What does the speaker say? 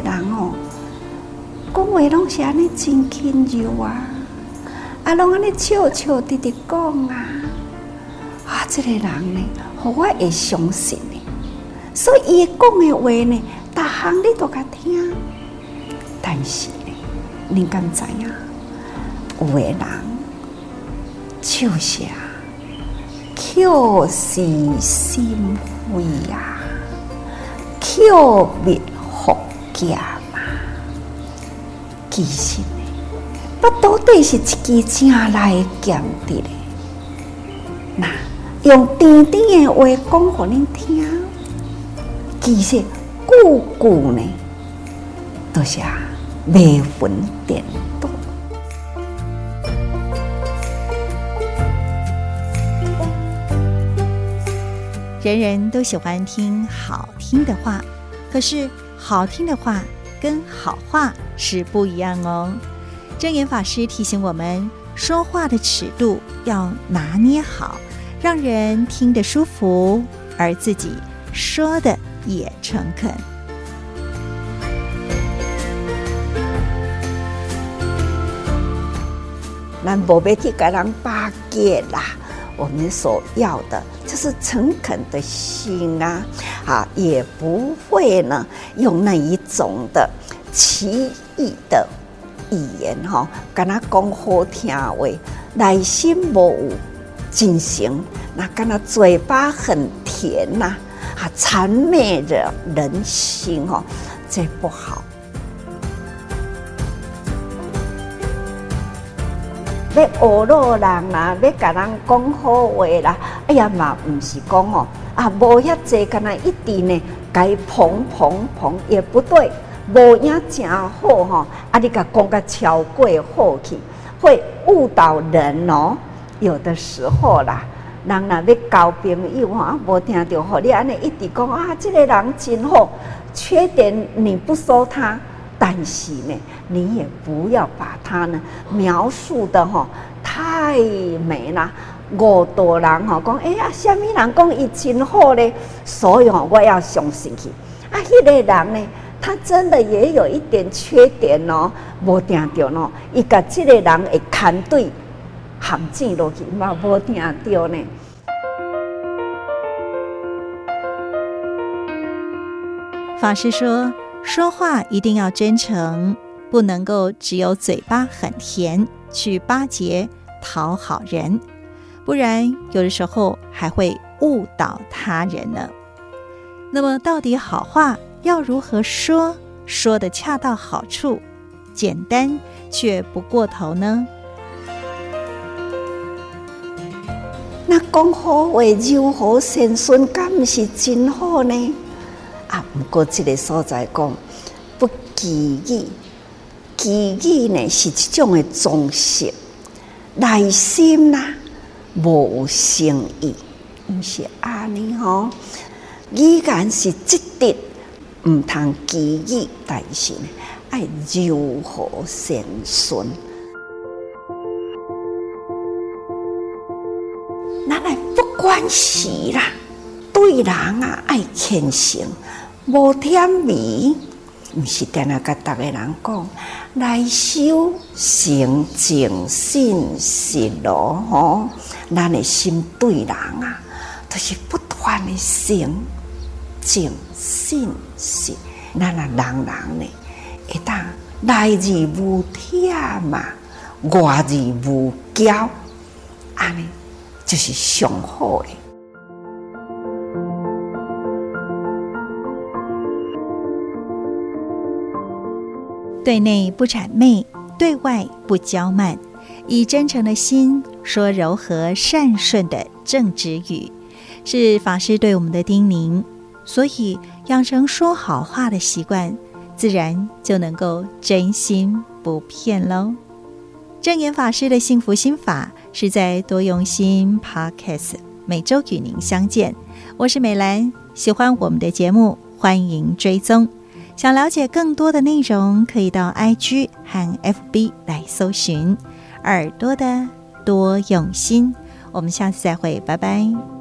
人哦，讲话拢是安尼真轻柔啊，啊，拢安尼笑笑直直讲啊，啊，这个人呢，互我会相信呢，所以伊讲的话呢，逐项你都甲听，但是呢，你敢知影？有的人就是啊，口是心非呀，口蜜腹剑嘛，其实呢，不到底是一支正来剑的嘞。那用甜甜的话讲给你听，其实句句呢，都是啊，迷魂颠倒。人人都喜欢听好听的话，可是好听的话跟好话是不一样哦。真言法师提醒我们，说话的尺度要拿捏好，让人听得舒服，而自己说的也诚恳。咱无要去给人巴结啦。我们所要的就是诚恳的心啊，啊，也不会呢用那一种的奇异的语言哈，跟他讲好听话，内心无有真诚，那跟他嘴巴很甜呐，啊，谄媚着人心哦，这不好。要学路人啦，要甲人讲好话啦，哎呀嘛，唔是讲哦，啊，无遐济，干那一直呢，该捧捧捧也不对，无影真好哈，啊，你甲讲个超过好去，会误导人哦。有的时候啦，人若要交朋友啊，无听到好，你安尼一直讲啊，这个人真好，缺点你不说他。但是呢，你也不要把它呢描述的哈太美了。我多人哈讲，哎呀，虾米人讲伊真好嘞，所以哈我要相信去。啊，迄个人呢，他真的也有一点缺点哦，无听到喏，伊甲这个人会看对陷阱落去嘛，无听到呢。法师说。说话一定要真诚，不能够只有嘴巴很甜去巴结讨好人，不然有的时候还会误导他人呢。那么，到底好话要如何说，说得恰到好处，简单却不过头呢？那讲好话柔和善顺，敢是真好呢？不过这个所在讲不记忆，记忆呢是一种的装饰，内心呐无诚意，不是安尼吼。依然是积德，唔通记忆，但是呢爱柔和善顺。咱来不关系啦，对人啊爱虔诚。无甜味，毋是定那甲逐个人讲，来修行净信实咯吼，咱的心对人啊，都、就是不断的行净信实，咱啊人人呢，会当来日无忝嘛，外日无骄，安尼就是上好的。对内不谄媚，对外不骄慢，以真诚的心说柔和善顺的正直语，是法师对我们的叮咛。所以养成说好话的习惯，自然就能够真心不骗喽。正言法师的幸福心法是在多用心 Podcast，每周与您相见。我是美兰，喜欢我们的节目，欢迎追踪。想了解更多的内容，可以到 IG 和 FB 来搜寻“耳朵的多用心”。我们下次再会，拜拜。